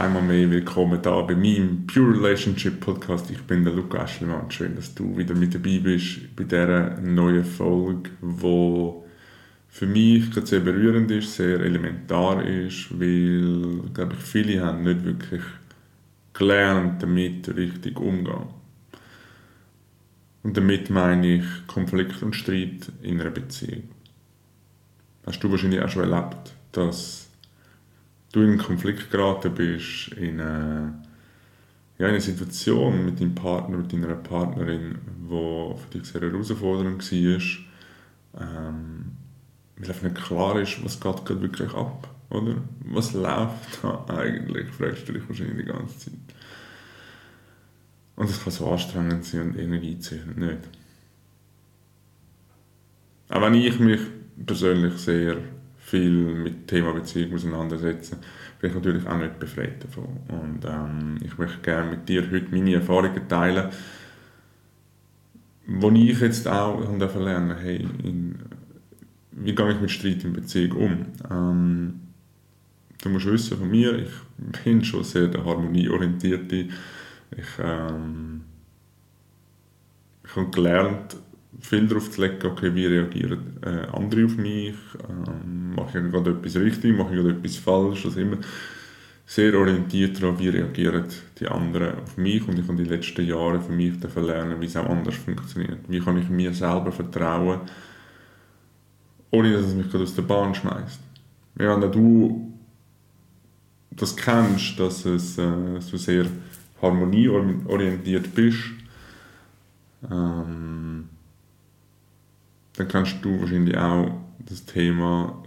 Einmal mehr willkommen da bei meinem Pure Relationship Podcast. Ich bin der Luca Aschelmann. Schön, dass du wieder mit dabei bist bei dieser neuen Folge, wo für mich sehr berührend ist, sehr elementar ist, weil, glaube ich, viele haben nicht wirklich gelernt, damit richtig umzugehen. Und damit meine ich Konflikt und Streit in einer Beziehung. Hast du wahrscheinlich auch schon erlebt, dass du in einen Konflikt geraten bist, in eine, ja, in eine Situation mit deinem Partner, mit deiner Partnerin, die für dich sehr herausfordernd war, ähm, weil einfach nicht klar ist, was geht gerade wirklich ab, oder? Was läuft da eigentlich, fragst du dich wahrscheinlich die ganze Zeit. Und das kann so anstrengend sein und Energie ziehen, nicht? Auch wenn ich mich persönlich sehr viel mit dem Thema Beziehung auseinandersetze, bin ich natürlich auch nicht befreit davon. Und ähm, ich möchte gerne mit dir heute meine Erfahrungen teilen, wo ich jetzt auch lernen hey, in, wie gehe ich mit Streit in Beziehung um. Ähm, du musst wissen von mir, ich bin schon sehr der harmonieorientierte. Ich, ähm, ich habe gelernt, viel darauf zu legen, okay, wie reagieren äh, andere auf mich, ähm, mache ich gerade etwas richtig, mache ich gerade etwas falsch, also immer. Sehr orientiert darauf, wie reagieren die anderen auf mich. Und ich habe die letzten Jahre für mich lernen, wie es auch anders funktioniert. Wie kann ich mir selber vertrauen, ohne dass es mich gerade aus der Bahn schmeißt. Wenn du das kennst, dass, es, äh, dass du sehr harmonieorientiert bist, ähm, dann kannst du wahrscheinlich auch das Thema,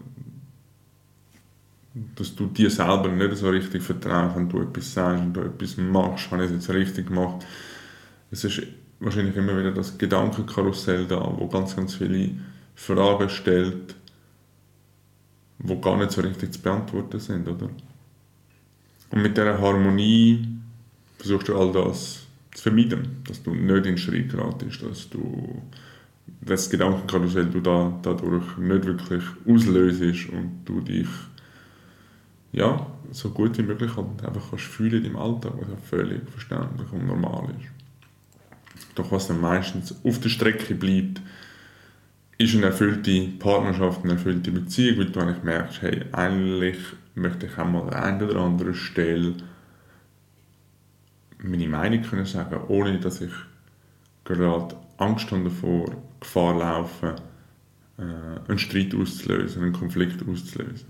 dass du dir selber nicht so richtig vertraust, wenn du etwas sagst und du etwas machst, habe ich es jetzt richtig gemacht. Es ist wahrscheinlich immer wieder das Gedankenkarussell da, wo ganz, ganz viele Fragen stellt, wo gar nicht so richtig zu beantworten sind, oder? Und mit dieser Harmonie versuchst du all das zu vermeiden, dass du nicht in Schritt geratest, dass du das Gedankenkarussell du da, dadurch nicht wirklich auslöst und du dich ja, so gut wie möglich halt einfach kannst fühlen im Alltag, was ja völlig verständlich und normal ist. Doch was dann meistens auf der Strecke bleibt, ist eine erfüllte Partnerschaft, eine erfüllte Beziehung, weil du eigentlich merkst, hey, eigentlich möchte ich auch mal an einer oder anderen Stelle meine Meinung können sagen, ohne dass ich gerade Angst haben davor, Gefahr laufen, äh, einen Streit auszulösen, einen Konflikt auszulösen.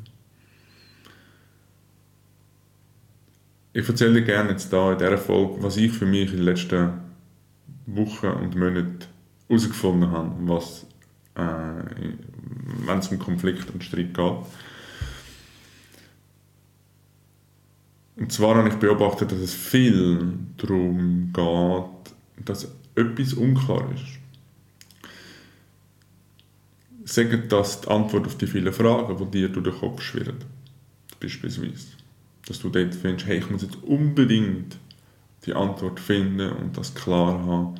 Ich erzähle dir gerne jetzt da in dieser Folge, was ich für mich in den letzten Wochen und Monaten herausgefunden habe, was, äh, wenn es um Konflikt und Streit geht. Und zwar habe ich beobachtet, dass es viel darum geht, dass etwas unklar ist. Sagen das die Antwort auf die vielen Fragen, die dir durch den Kopf schwirren. Beispielsweise. Dass du dort findest, hey, ich muss jetzt unbedingt die Antwort finden und das klar haben.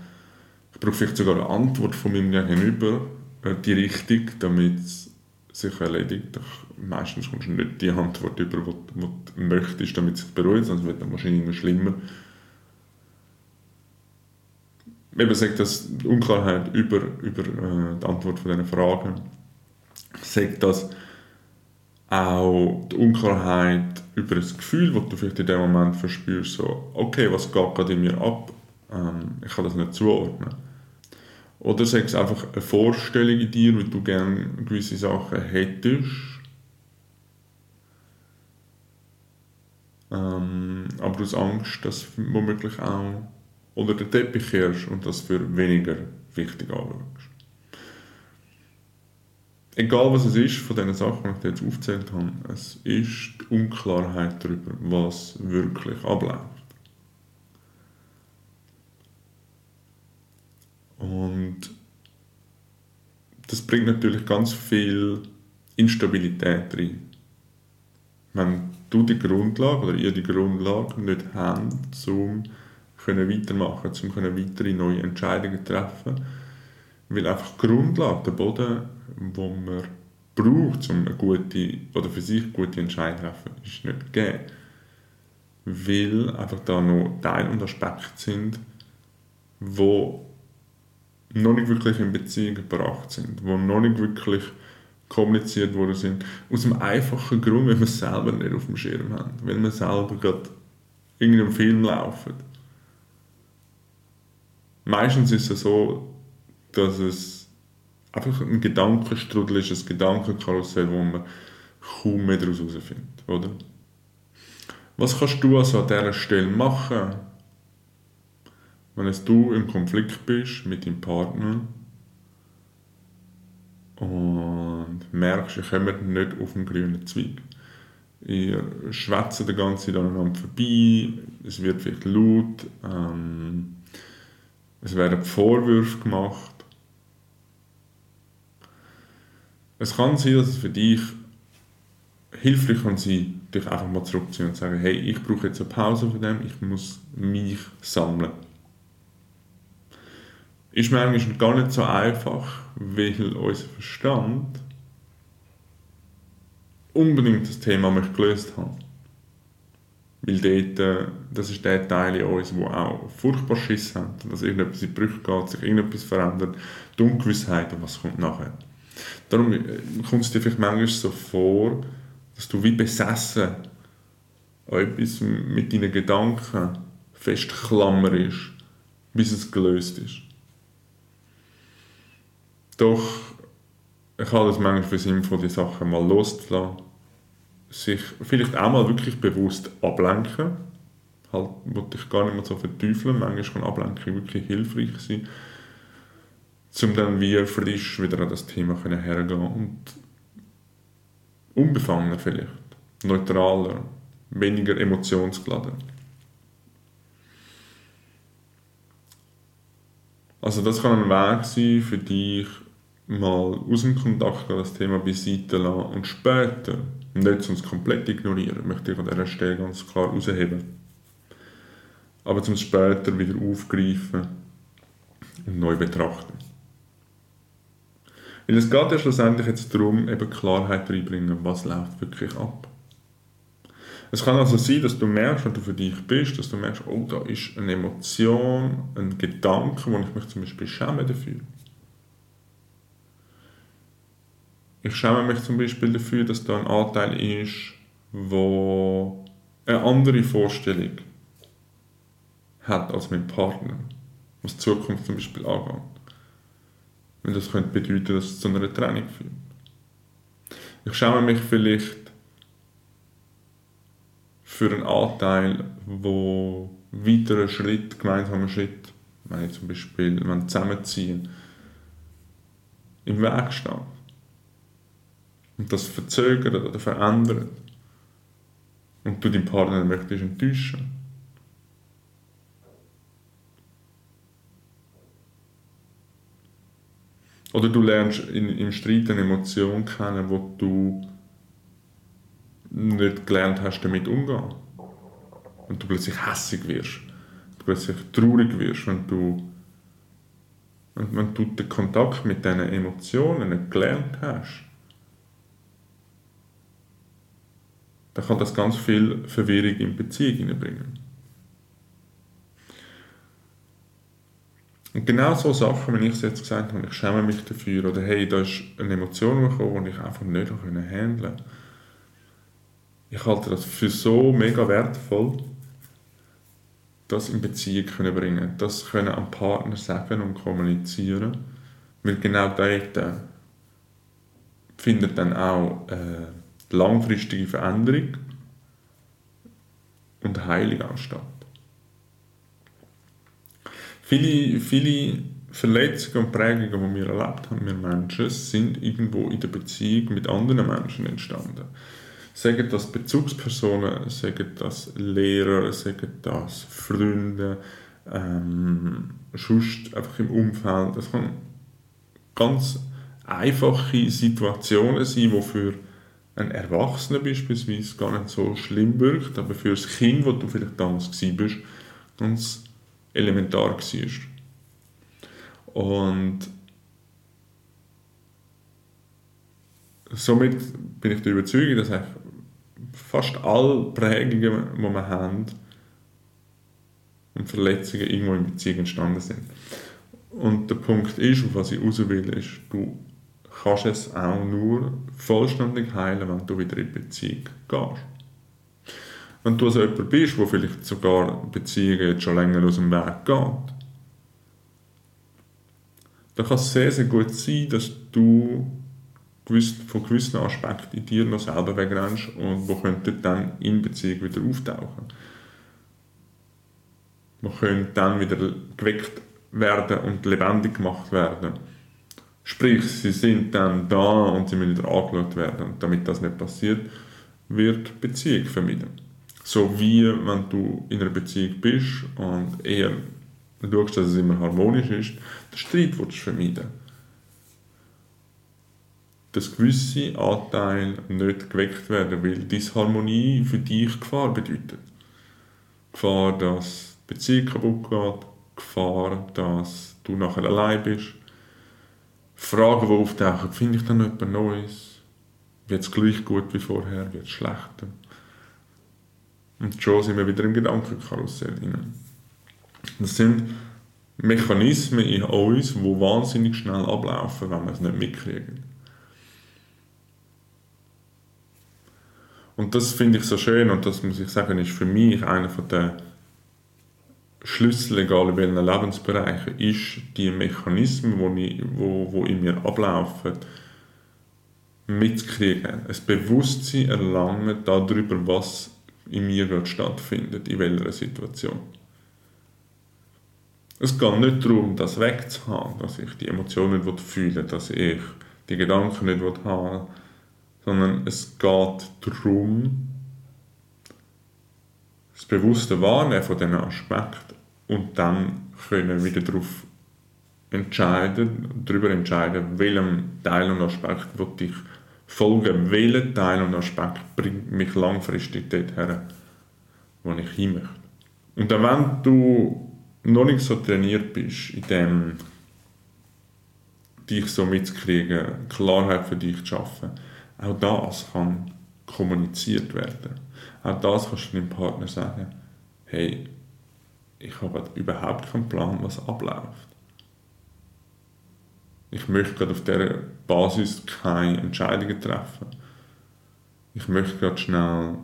Ich brauche vielleicht sogar eine Antwort von meinem Gegenüber, äh, die Richtung, damit es sich erledigt. Meistens kommst du nicht die Antwort über, die, du möchtest, damit es sich beruhigt, sonst wird es wahrscheinlich immer schlimmer eben sagt das Unklarheit über, über äh, die Antwort von diesen Fragen, sagt das auch die Unklarheit über das Gefühl, das du vielleicht in dem Moment verspürst, so, okay, was geht gerade in mir ab, ähm, ich kann das nicht zuordnen. Oder sagt es einfach eine Vorstellung in dir, wie du gerne gewisse Sachen hättest, ähm, aber hast Angst, dass womöglich auch unter den Teppich kehrst und das für weniger wichtig anschaust. Egal was es ist von diesen Sachen, die ich jetzt aufgezählt habe, es ist die Unklarheit darüber, was wirklich abläuft. Und das bringt natürlich ganz viel Instabilität rein. Wenn du die Grundlage oder ihr die Grundlage nicht habt, um können weitermachen um können weitere neue Entscheidungen treffen. Weil einfach die Grundlage, der Boden, den man braucht, um eine gute oder für sich gute Entscheidung zu treffen, ist nicht gegeben. weil einfach da noch Teile und Aspekte sind, wo noch nicht wirklich in Beziehung gebracht sind, wo noch nicht wirklich kommuniziert worden sind. Aus dem einfachen Grund, weil wir es selber nicht auf dem Schirm haben. Weil wir selber gerade in einem Film laufen. Meistens ist es so, dass es einfach ein Gedankenstrudel ist, ein Gedankenkarussell, wo man kaum mehr daraus herausfindet, oder? Was kannst du also an dieser Stelle machen, wenn es du im Konflikt bist mit deinem Partner und merkst, ihr kommt nicht auf den grünen Zweig. Ihr schwätzt die ganze Zeit aneinander vorbei, es wird vielleicht laut, ähm, es werden Vorwürfe gemacht. Es kann sein, dass es für dich hilfreich kann sein, dich einfach mal zurückziehen und sagen, hey, ich brauche jetzt eine Pause von dem, ich muss mich sammeln. Ist mir eigentlich gar nicht so einfach, weil unser Verstand unbedingt das Thema möchte gelöst haben. Weil dort, äh, das ist der Teil in uns, der auch furchtbar Schiss hat, dass irgendetwas in die Brüche geht, sich irgendetwas verändert, die Ungewissheit was kommt nachher. Darum äh, kommt es dir vielleicht manchmal so vor, dass du wie besessen an etwas mit deinen Gedanken festklammerst, bis es gelöst ist. Doch ich halte es manchmal für sinnvoll, die Sachen mal loszulassen. Sich vielleicht auch mal wirklich bewusst ablenken. Halt, wollte ich gar nicht mehr so verteufeln. Manchmal kann Ablenkung wirklich hilfreich sein, um dann wie frisch wieder an das Thema hergehen und unbefangener vielleicht, neutraler, weniger emotionsgeladen. Also das kann ein Weg sein für dich, mal aus dem Kontakt das Thema beiseite lassen und später, nicht sonst komplett ignorieren, möchte ich an dieser Stelle ganz klar herausheben. Aber zum später wieder aufgreifen und neu betrachten. Weil es geht ja schlussendlich jetzt darum, eben Klarheit reinbringen, was läuft wirklich ab. Es kann also sein, dass du merkst, wenn du für dich bist, dass du merkst, oh, da ist eine Emotion, ein Gedanke, wo ich mich zum Beispiel schäme dafür. Ich schäme mich zum Beispiel dafür, dass da ein Anteil ist, wo eine andere Vorstellung hat als mein Partner, was die Zukunft zum Beispiel angeht. Weil das könnte bedeuten, dass es zu einer Trennung führt. Ich schäme mich vielleicht für einen Anteil, wo weiterer Schritt, gemeinsamer Schritt, wenn ich zum Beispiel wenn zusammenziehen, im Weg steht. Und das verzögert oder verändert. Und du deinen Partner möchtest enttäuschen. Oder du lernst in, im Streit eine Emotion kennen, wo du nicht gelernt hast, damit umzugehen. Und du plötzlich hässig wirst. Du plötzlich traurig wirst, wenn du, wenn, wenn du den Kontakt mit diesen Emotionen nicht gelernt hast. Dann kann das ganz viel Verwirrung in Beziehung hineinbringen. Und genau so Sachen, wenn ich es jetzt gesagt habe, ich schäme mich dafür, oder hey, da ist eine Emotion gekommen, die ich einfach nicht handeln konnte. Ich halte das für so mega wertvoll, das in Beziehung können bringen, das können am Partner sagen und kommunizieren, weil genau dort findet dann auch äh, langfristige Veränderung und Heilung anstatt. Viele, viele Verletzungen und Prägungen, die wir erlebt haben, wir Menschen, sind irgendwo in der Beziehung mit anderen Menschen entstanden. Sagen das Bezugspersonen, sagen das Lehrer, sagen das Freunde, ähm, sonst einfach im Umfeld. Das kann ganz einfache Situationen sein, die für einen Erwachsenen beispielsweise gar nicht so schlimm wirkt, aber für das Kind, wo du vielleicht damals bist, ganz elementar war. Und somit bin ich der Überzeugung, dass fast alle Prägungen, die wir haben und Verletzungen irgendwo in Beziehung entstanden sind. Und der Punkt ist, auf was ich raus will, ist, du kannst es auch nur vollständig heilen, wenn du wieder in Beziehung gehst. Wenn du also jemand bist, der vielleicht sogar Beziehungen jetzt schon länger aus dem Weg geht, dann kann es sehr, sehr gut sein, dass du von gewissen Aspekten in dir noch selber wegrennst und wo könnten dann in Beziehung wieder auftauchen. Man könnte dann wieder geweckt werden und lebendig gemacht werden. Sprich, sie sind dann da und sie müssen angeschaut werden. Und damit das nicht passiert, wird Beziehung vermieden. So wie wenn du in einer Beziehung bist und eher schaust, dass es immer harmonisch ist, den Streit willst du vermeiden. Dass gewisse Anteile nicht geweckt werden, weil Disharmonie für dich Gefahr bedeutet. Gefahr, dass die Beziehung kaputt geht, Gefahr, dass du nachher allein bist. Fragen, die auftauchen, finde ich dann etwas Neues? Wird es gleich gut wie vorher? Wird es schlechter? Und schon sind wir wieder im Gedankenkarussell drin. Das sind Mechanismen in uns, die wahnsinnig schnell ablaufen, wenn wir es nicht mitkriegen. Und das finde ich so schön und das muss ich sagen, ist für mich einer der Schlüssel, egal in welchen Lebensbereichen, ist die Mechanismen, die wo, wo in mir ablaufen, mitzukriegen. Ein Bewusstsein erlangen darüber, was in mir gerade stattfindet, in welcher Situation. Es geht nicht darum, das wegzuhaben, dass ich die Emotionen nicht fühle, dass ich die Gedanken nicht haben sondern es geht darum, das bewusste Wahrnehmen von diesen Aspekten und dann können wieder darauf entscheiden, darüber entscheiden, welchem Teil und Aspekt ich folgen, welcher Teil und Aspekt bringt mich langfristig dorthin, wo ich hin möchte. Und dann, wenn du noch nicht so trainiert bist, in dem dich so mitzukriegen, Klarheit für dich zu schaffen, auch das kann kommuniziert werden. Auch das kannst du deinem Partner sagen, hey, ich habe überhaupt keinen Plan, was abläuft. Ich möchte gerade auf dieser Basis keine Entscheidungen treffen. Ich möchte gerade schnell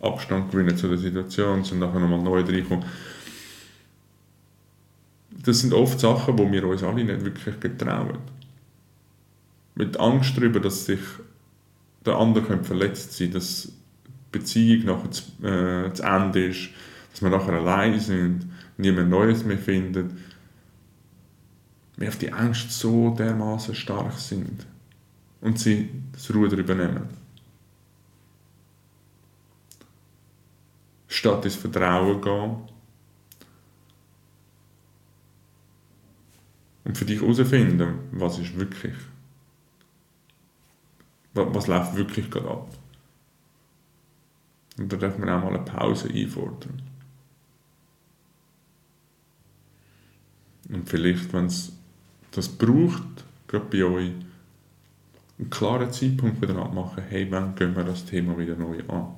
Abstand gewinnen zu der Situation und nachher nochmal neu reinkommen. Das sind oft Sachen, wo wir uns alle nicht wirklich getrauen. Mit Angst darüber, dass sich der andere verletzt sein könnte, Beziehung nachher zu, äh, zu Ende ist, dass wir nachher allein sind, niemand Neues mehr findet. Wir auf die Angst so dermaßen stark sind und sie das Ruder übernehmen. Statt ins Vertrauen gehen und für dich herausfinden, was ist wirklich was läuft wirklich gerade ab. Und da darf man auch mal eine Pause einfordern. Und vielleicht, wenn es das braucht, gerade bei euch, einen klaren Zeitpunkt wieder abmachen, hey, wann gehen wir das Thema wieder neu an?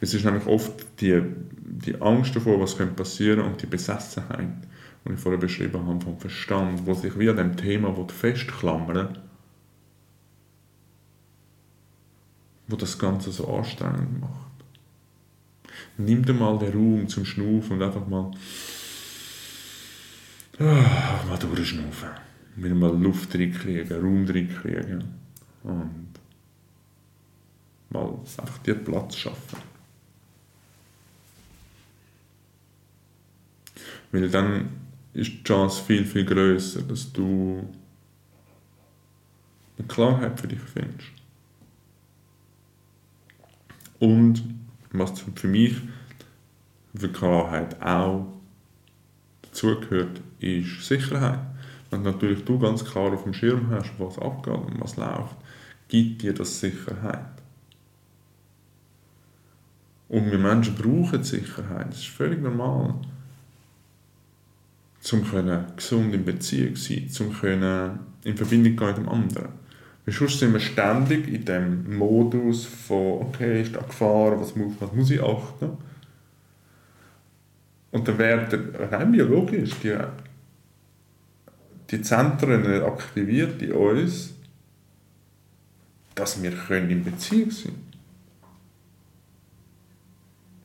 Es ist nämlich oft die, die Angst davor, was passieren könnte und die Besessenheit die ich vorher beschrieben habe, vom Verstand, wo sich wie an dem Thema festklammern wo das Ganze so anstrengend macht. Nimm dir mal den Raum zum Schnaufen und einfach mal, oh, mal durchschnaufen. Wieder mal Luft reinkriegen, Raum reinkriegen und mal einfach dir Platz schaffen. Weil dann ist die Chance viel, viel größer, dass du eine Klarheit für dich findest. Und was für mich für Klarheit auch dazugehört, ist Sicherheit. Wenn natürlich du ganz klar auf dem Schirm hast, was abgeht und was läuft, gibt dir das Sicherheit. Und wir Menschen brauchen Sicherheit, das ist völlig normal um gesund in Beziehung zu sein, um in Verbindung gehen mit dem anderen. Weil sonst sind wir ständig in dem Modus von, okay, ist da Gefahr, was muss, was muss ich achten? Und dann werden rein biologisch die, die Zentren aktiviert in uns, dass wir können in Beziehung sein.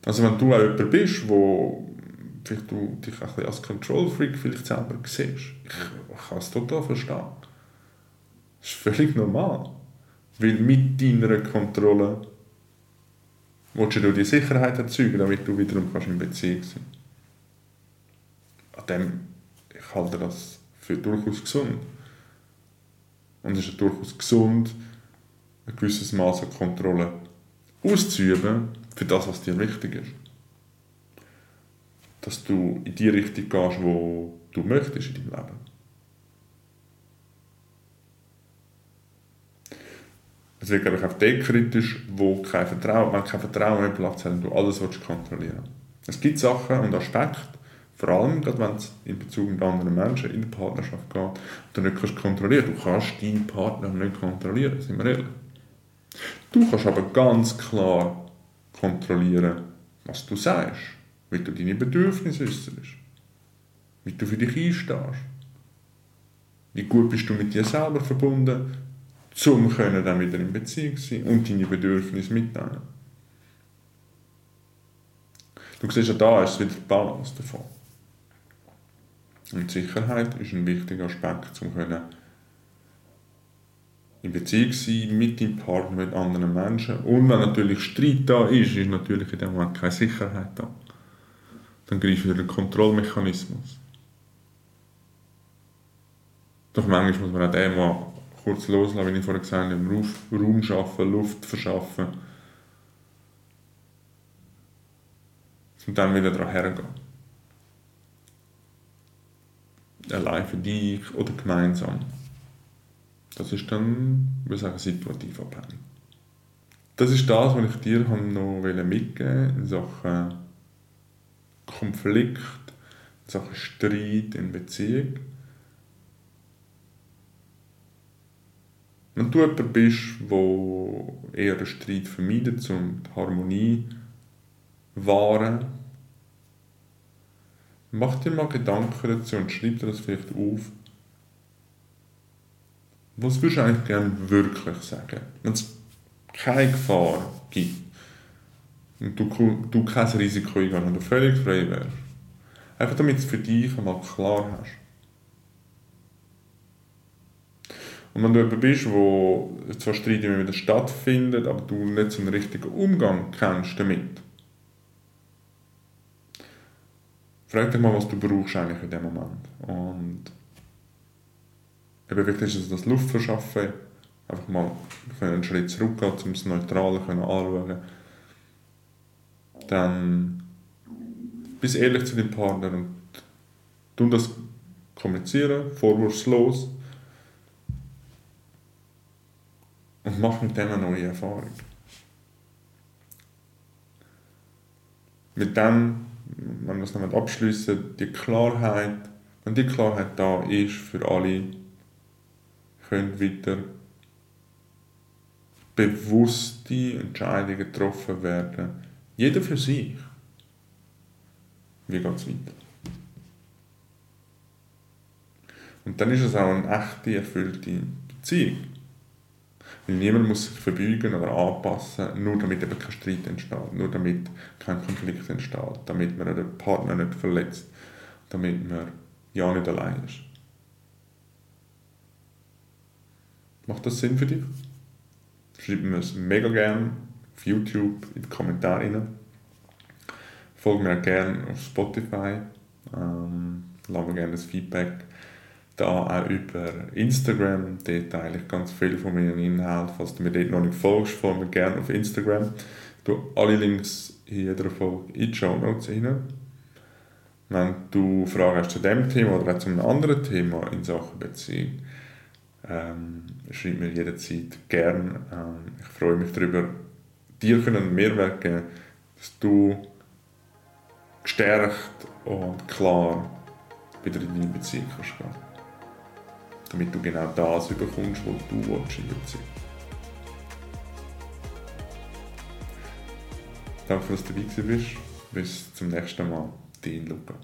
Also wenn du auch jemand bist, wo vielleicht du dich ein als Control Freak vielleicht selber siehst, ich kann es total verstehen. Das ist völlig normal. Weil mit deiner Kontrolle willst du die Sicherheit erzeugen, damit du wiederum kannst in Beziehung sein An dem, ich halte das für durchaus gesund. Und es ist durchaus gesund, ein gewisses Maß an Kontrolle auszuüben für das, was dir wichtig ist. Dass du in die Richtung gehst, wo du möchtest in deinem Leben. Es wird, glaube ich, auf den kritisch, wo kein Vertrauen, wenn kein Vertrauen mehr Platz hat und du alles willst kontrollieren Es gibt Sachen und Aspekte, vor allem, gerade wenn es in Bezug mit anderen Menschen in der Partnerschaft geht, du nicht kannst kontrollieren. Du kannst deinen Partner nicht kontrollieren, sind wir ehrlich. Du kannst aber ganz klar kontrollieren, was du sagst, wie du deine Bedürfnisse äußerst, wie du für dich einstehst. Wie gut bist du mit dir selber verbunden, um dann wieder in Beziehung sein und deine Bedürfnisse mitteilen. Du siehst ja, da ist wieder die Balance davon. Und Sicherheit ist ein wichtiger Aspekt, um in Beziehung sein mit deinem Partner, mit anderen Menschen. Und wenn natürlich Streit da ist, ist natürlich in dem Moment keine Sicherheit da. Dann greift wieder der Kontrollmechanismus. Doch manchmal muss man auch den mal kurz loslassen, wie ich vorhin gesagt habe, Raum schaffen, Luft verschaffen. Und dann wieder daran hergehen. Allein für dich oder gemeinsam. Das ist dann, ich würde sagen, situativ abhängig. Das ist das, was ich dir noch mitgeben in Sachen Konflikt, in Sachen Streit in Beziehung. Wenn du jemand bist, der eher den Streit vermeidet, um die Harmonie zu wahren, mach dir mal Gedanken dazu und schreib dir das vielleicht auf, was würdest du eigentlich gerne wirklich sagen? Wenn es keine Gefahr gibt und du, du kein Risiko eingehst und du völlig frei wärst. Einfach damit du es für dich einmal klar hast. Und wenn du jemand bist, wo zwar Streit immer wieder stattfindet, aber du nicht so einen richtigen Umgang kennst damit, frag dich mal, was du brauchst eigentlich in dem Moment. Und eben wichtig ist das Luftverschaffen, einfach mal einen Schritt zurückgehen, um es neutral anschauen. Dann bist ehrlich zu deinem Partner und tun das kommunizieren, vorwurfslos und mach mit dem eine neue Erfahrung. Mit dem, wenn wir es noch abschließen, die Klarheit, wenn die Klarheit da ist für alle, können weiter bewusste Entscheidungen getroffen werden. Jeder für sich. Wie geht es weiter? Und dann ist es auch eine echte, erfüllte Beziehung. Niemand muss sich verbeugen oder anpassen, nur damit eben kein Streit entsteht, nur damit kein Konflikt entsteht, damit man den Partner nicht verletzt, damit man ja nicht allein ist. Macht das Sinn für dich? Schreib mir es mega gerne auf YouTube in die Kommentare. Folge mir auch gerne auf Spotify. Ähm, lass mir gerne das Feedback da auch über Instagram. Dort teile ich ganz viel von meinen Inhalten. Falls du mir dort noch nicht folgst, folge mir gerne auf Instagram. Du alle Links in jeder Folge in die Show Notes rein. Wenn du Fragen hast zu dem Thema oder auch zu einem anderen Thema in Sachen Beziehung, ähm, schreib mir jederzeit gern. Ähm, ich freue mich darüber, dir einen Mehrwert geben, dass du gestärkt und klar wieder in deine Beziehung kannst. Damit du genau das bekommst, was du willst der Beziehung. Danke, dass du dabei bist. Bis zum nächsten Mal. Dein Luca.